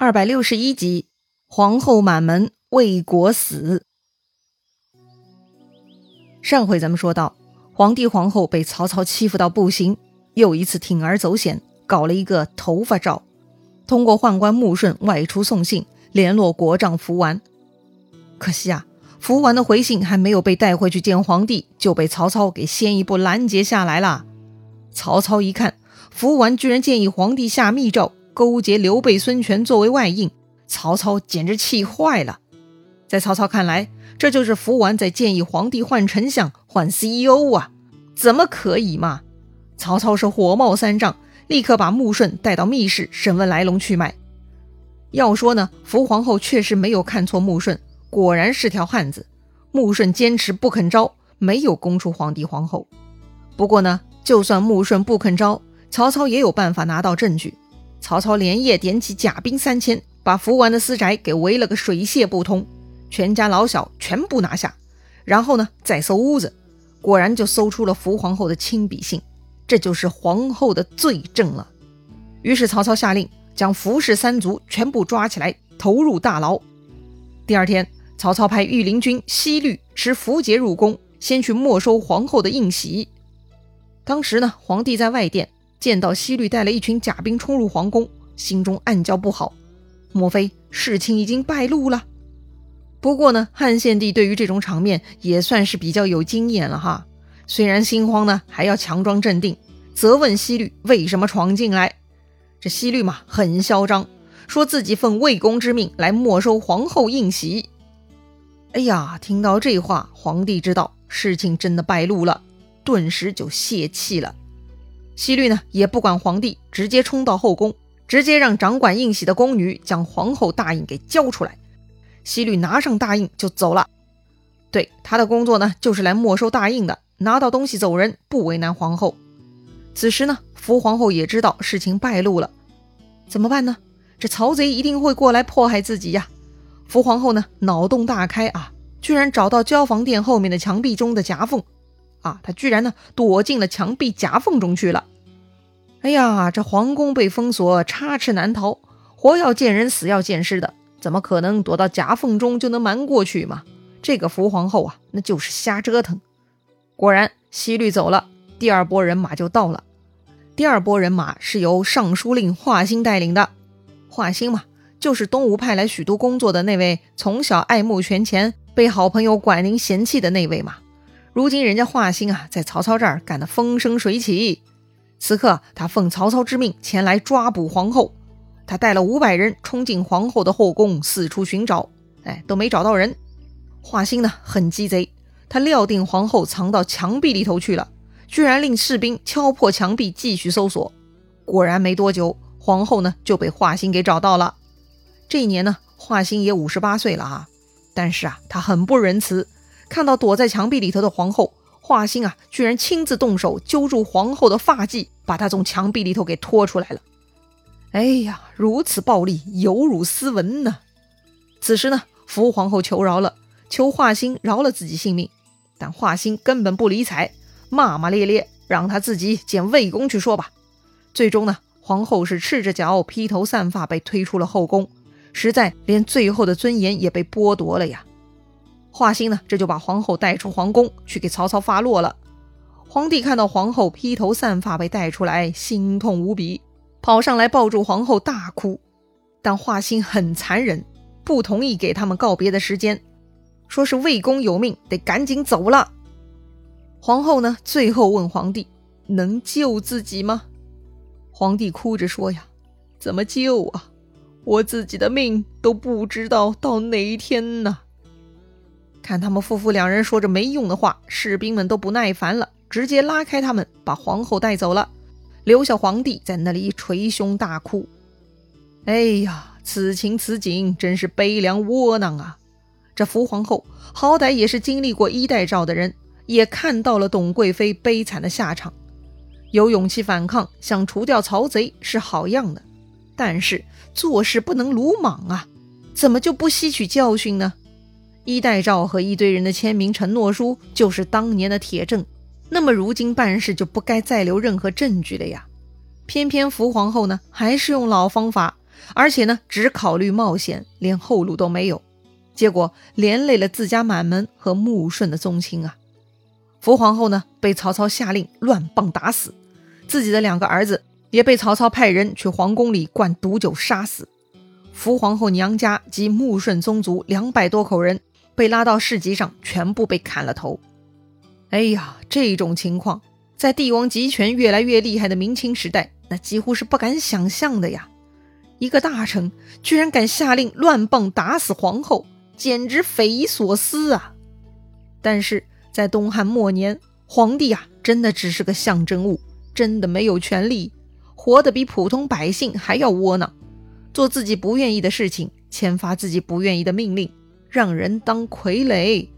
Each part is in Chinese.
二百六十一集，皇后满门魏国死。上回咱们说到，皇帝皇后被曹操欺负到不行，又一次铤而走险，搞了一个头发诏，通过宦官穆顺外出送信，联络国丈福完。可惜啊，福完的回信还没有被带回去见皇帝，就被曹操给先一步拦截下来了。曹操一看，福完居然建议皇帝下密诏。勾结刘备、孙权作为外应，曹操简直气坏了。在曹操看来，这就是福完在建议皇帝换丞相、换 CEO 啊，怎么可以嘛？曹操是火冒三丈，立刻把穆顺带到密室审问来龙去脉。要说呢，福皇后确实没有看错穆顺，果然是条汉子。穆顺坚持不肯招，没有供出皇帝皇后。不过呢，就算穆顺不肯招，曹操也有办法拿到证据。曹操连夜点起甲兵三千，把福完的私宅给围了个水泄不通，全家老小全部拿下。然后呢，再搜屋子，果然就搜出了福皇后的亲笔信，这就是皇后的罪证了。于是曹操下令将福氏三族全部抓起来，投入大牢。第二天，曹操派御林军西律持符节入宫，先去没收皇后的印玺。当时呢，皇帝在外殿。见到西律带了一群甲兵冲入皇宫，心中暗叫不好，莫非事情已经败露了？不过呢，汉献帝对于这种场面也算是比较有经验了哈。虽然心慌呢，还要强装镇定，责问西律为什么闯进来。这西律嘛，很嚣张，说自己奉魏公之命来没收皇后印玺。哎呀，听到这话，皇帝知道事情真的败露了，顿时就泄气了。西律呢也不管皇帝，直接冲到后宫，直接让掌管印玺的宫女将皇后大印给交出来。西律拿上大印就走了。对他的工作呢，就是来没收大印的，拿到东西走人，不为难皇后。此时呢，福皇后也知道事情败露了，怎么办呢？这曹贼一定会过来迫害自己呀。福皇后呢，脑洞大开啊，居然找到交房殿后面的墙壁中的夹缝。啊，他居然呢躲进了墙壁夹缝中去了。哎呀，这皇宫被封锁，插翅难逃，活要见人，死要见尸的，怎么可能躲到夹缝中就能瞒过去嘛？这个福皇后啊，那就是瞎折腾。果然，西律走了，第二波人马就到了。第二波人马是由尚书令华歆带领的。华歆嘛，就是东吴派来许都工作的那位，从小爱慕权钱，被好朋友管宁嫌弃的那位嘛。如今人家华歆啊，在曹操这儿干得风生水起。此刻他奉曹操之命前来抓捕皇后，他带了五百人冲进皇后的后宫，四处寻找，哎，都没找到人。华歆呢，很鸡贼，他料定皇后藏到墙壁里头去了，居然令士兵敲破墙壁继续搜索。果然没多久，皇后呢就被华歆给找到了。这一年呢，华歆也五十八岁了啊，但是啊，他很不仁慈。看到躲在墙壁里头的皇后，华歆啊，居然亲自动手揪住皇后的发髻，把她从墙壁里头给拖出来了。哎呀，如此暴力，有辱斯文呢。此时呢，福皇后求饶了，求华歆饶了自己性命，但华歆根本不理睬，骂骂咧咧，让他自己见魏公去说吧。最终呢，皇后是赤着脚、披头散发被推出了后宫，实在连最后的尊严也被剥夺了呀。华歆呢，这就把皇后带出皇宫去给曹操发落了。皇帝看到皇后披头散发被带出来，心痛无比，跑上来抱住皇后大哭。但华歆很残忍，不同意给他们告别的时间，说是魏公有命，得赶紧走了。皇后呢，最后问皇帝能救自己吗？皇帝哭着说呀：“怎么救啊？我自己的命都不知道到哪一天呢。”看他们夫妇两人说着没用的话，士兵们都不耐烦了，直接拉开他们，把皇后带走了，留下皇帝在那里捶胸大哭。哎呀，此情此景真是悲凉窝囊啊！这福皇后好歹也是经历过衣带诏的人，也看到了董贵妃悲惨的下场，有勇气反抗，想除掉曹贼是好样的，但是做事不能鲁莽啊！怎么就不吸取教训呢？衣带诏和一堆人的签名承诺书就是当年的铁证，那么如今办事就不该再留任何证据了呀！偏偏福皇后呢，还是用老方法，而且呢，只考虑冒险，连后路都没有，结果连累了自家满门和穆顺的宗亲啊。福皇后呢，被曹操下令乱棒打死，自己的两个儿子也被曹操派人去皇宫里灌毒酒杀死。福皇后娘家及穆顺宗族两百多口人被拉到市集上，全部被砍了头。哎呀，这种情况在帝王集权越来越厉害的明清时代，那几乎是不敢想象的呀！一个大臣居然敢下令乱棒打死皇后，简直匪夷所思啊！但是。在东汉末年，皇帝啊，真的只是个象征物，真的没有权利，活得比普通百姓还要窝囊，做自己不愿意的事情，签发自己不愿意的命令，让人当傀儡。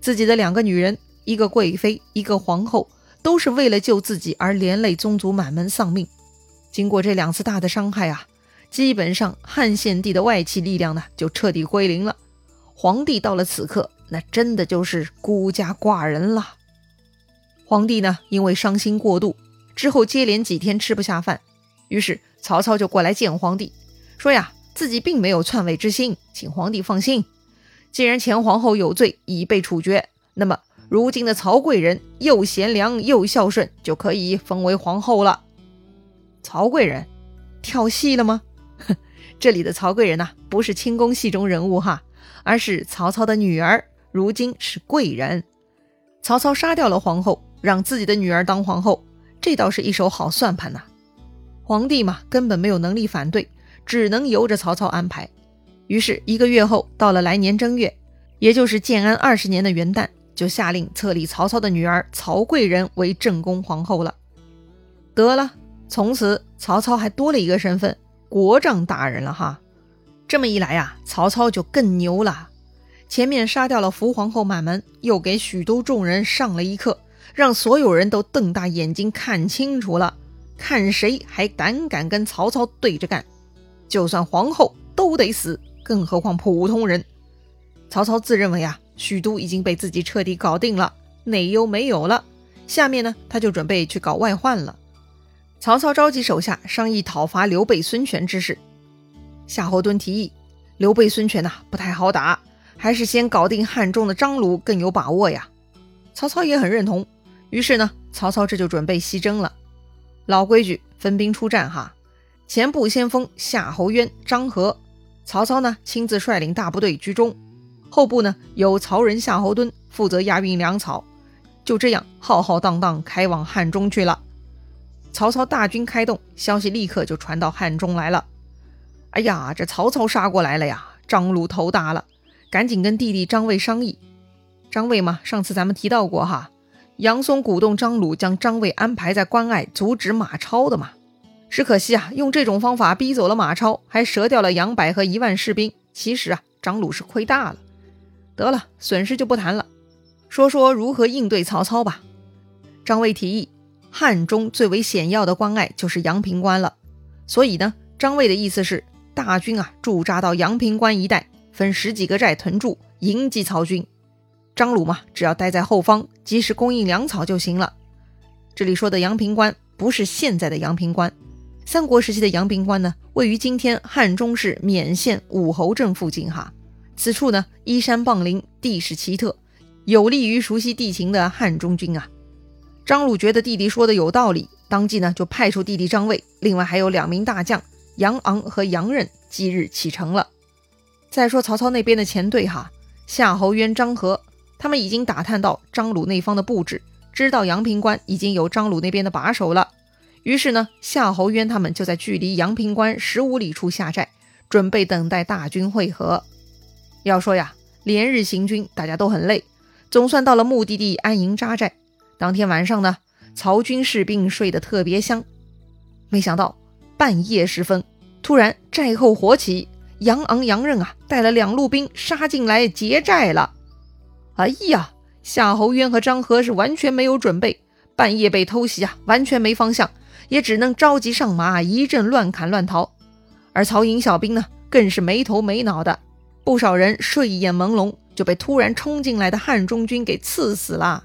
自己的两个女人，一个贵妃，一个皇后，都是为了救自己而连累宗族满门丧命。经过这两次大的伤害啊，基本上汉献帝的外戚力量呢，就彻底归零了。皇帝到了此刻。那真的就是孤家寡人了。皇帝呢，因为伤心过度，之后接连几天吃不下饭，于是曹操就过来见皇帝，说呀，自己并没有篡位之心，请皇帝放心。既然前皇后有罪已被处决，那么如今的曹贵人又贤良又孝顺，就可以封为皇后了。曹贵人跳戏了吗？这里的曹贵人呐，不是清宫戏中人物哈，而是曹操的女儿。如今是贵人，曹操杀掉了皇后，让自己的女儿当皇后，这倒是一手好算盘呐。皇帝嘛，根本没有能力反对，只能由着曹操安排。于是一个月后，到了来年正月，也就是建安二十年的元旦，就下令册立曹操的女儿曹贵人为正宫皇后了。得了，从此曹操还多了一个身份——国丈大人了哈。这么一来呀，曹操就更牛了。前面杀掉了福皇后满门，又给许都众人上了一课，让所有人都瞪大眼睛看清楚了，看谁还胆敢跟曹操对着干。就算皇后都得死，更何况普通人。曹操自认为啊，许都已经被自己彻底搞定了，内忧没有了。下面呢，他就准备去搞外患了。曹操召集手下商议讨伐刘备、孙权之事。夏侯惇提议，刘备、孙权呐，不太好打。还是先搞定汉中的张鲁更有把握呀。曹操也很认同，于是呢，曹操这就准备西征了。老规矩，分兵出战哈。前部先锋夏侯渊、张合，曹操呢亲自率领大部队居中，后部呢由曹仁、夏侯惇负责押运粮草。就这样浩浩荡荡开往汉中去了。曹操大军开动，消息立刻就传到汉中来了。哎呀，这曹操杀过来了呀！张鲁头大了。赶紧跟弟弟张卫商议。张卫嘛，上次咱们提到过哈，杨松鼓动张鲁将张卫安排在关隘，阻止马超的嘛。只可惜啊，用这种方法逼走了马超，还折掉了杨柏和一万士兵。其实啊，张鲁是亏大了。得了，损失就不谈了，说说如何应对曹操吧。张卫提议，汉中最为险要的关隘就是阳平关了，所以呢，张卫的意思是大军啊驻扎到阳平关一带。分十几个寨屯驻，迎击曹军。张鲁嘛，只要待在后方，及时供应粮草就行了。这里说的阳平关，不是现在的阳平关。三国时期的阳平关呢，位于今天汉中市勉县武侯镇附近。哈，此处呢，依山傍林，地势奇特，有利于熟悉地形的汉中军啊。张鲁觉得弟弟说的有道理，当即呢，就派出弟弟张卫，另外还有两名大将杨昂和杨任，即日启程了。再说曹操那边的前队哈，夏侯渊、张合，他们已经打探到张鲁那方的布置，知道阳平关已经有张鲁那边的把守了。于是呢，夏侯渊他们就在距离阳平关十五里处下寨，准备等待大军会合。要说呀，连日行军，大家都很累，总算到了目的地安营扎寨。当天晚上呢，曹军士兵睡得特别香。没想到半夜时分，突然寨后火起。杨昂、杨任啊，带了两路兵杀进来劫寨了。哎呀，夏侯渊和张合是完全没有准备，半夜被偷袭啊，完全没方向，也只能着急上马，一阵乱砍乱逃。而曹营小兵呢，更是没头没脑的，不少人睡眼朦胧，就被突然冲进来的汉中军给刺死了。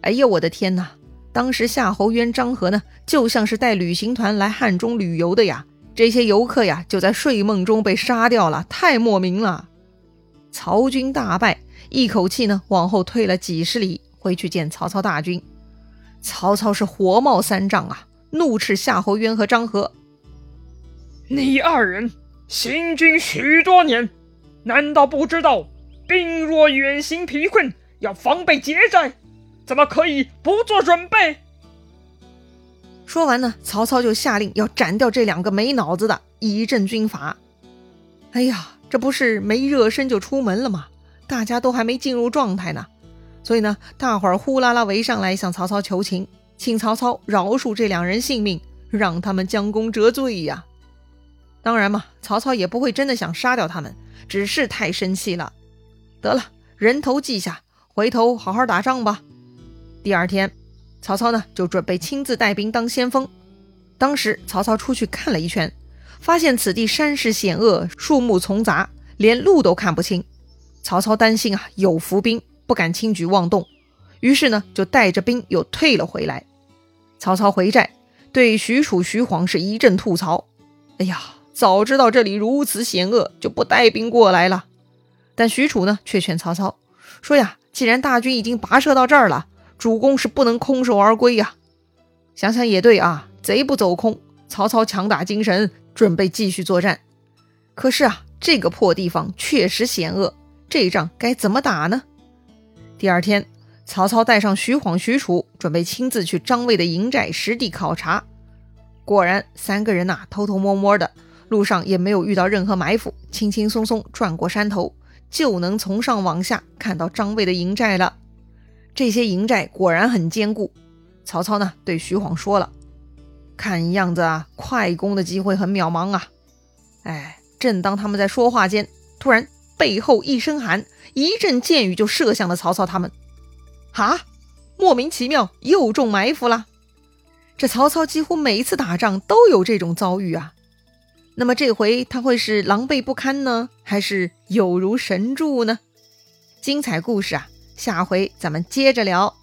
哎呀，我的天哪！当时夏侯渊、张合呢，就像是带旅行团来汉中旅游的呀。这些游客呀就在睡梦中被杀掉了，太莫名了。曹军大败，一口气呢往后退了几十里，回去见曹操大军。曹操是火冒三丈啊，怒斥夏侯渊和张合：“你二人行军许多年，难道不知道兵若远行疲困，要防备劫寨？怎么可以不做准备？”说完呢，曹操就下令要斩掉这两个没脑子的，以正军法。哎呀，这不是没热身就出门了吗？大家都还没进入状态呢，所以呢，大伙儿呼啦啦围上来向曹操求情，请曹操饶恕这两人性命，让他们将功折罪呀。当然嘛，曹操也不会真的想杀掉他们，只是太生气了。得了，人头记下，回头好好打仗吧。第二天。曹操呢，就准备亲自带兵当先锋。当时曹操出去看了一圈，发现此地山势险恶，树木丛杂，连路都看不清。曹操担心啊有伏兵，不敢轻举妄动，于是呢就带着兵又退了回来。曹操回寨，对许褚、徐晃是一阵吐槽：“哎呀，早知道这里如此险恶，就不带兵过来了。”但许褚呢却劝曹操说：“呀，既然大军已经跋涉到这儿了。”主公是不能空手而归呀，想想也对啊，贼不走空。曹操强打精神，准备继续作战。可是啊，这个破地方确实险恶，这仗该怎么打呢？第二天，曹操带上徐晃、许褚，准备亲自去张卫的营寨实地考察。果然，三个人呐，偷偷摸摸的，路上也没有遇到任何埋伏，轻轻松松转过山头，就能从上往下看到张卫的营寨了。这些营寨果然很坚固。曹操呢，对徐晃说了：“看样子啊，快攻的机会很渺茫啊！”哎，正当他们在说话间，突然背后一声喊，一阵箭雨就射向了曹操他们。哈，莫名其妙又中埋伏了。这曹操几乎每一次打仗都有这种遭遇啊。那么这回他会是狼狈不堪呢，还是有如神助呢？精彩故事啊！下回咱们接着聊。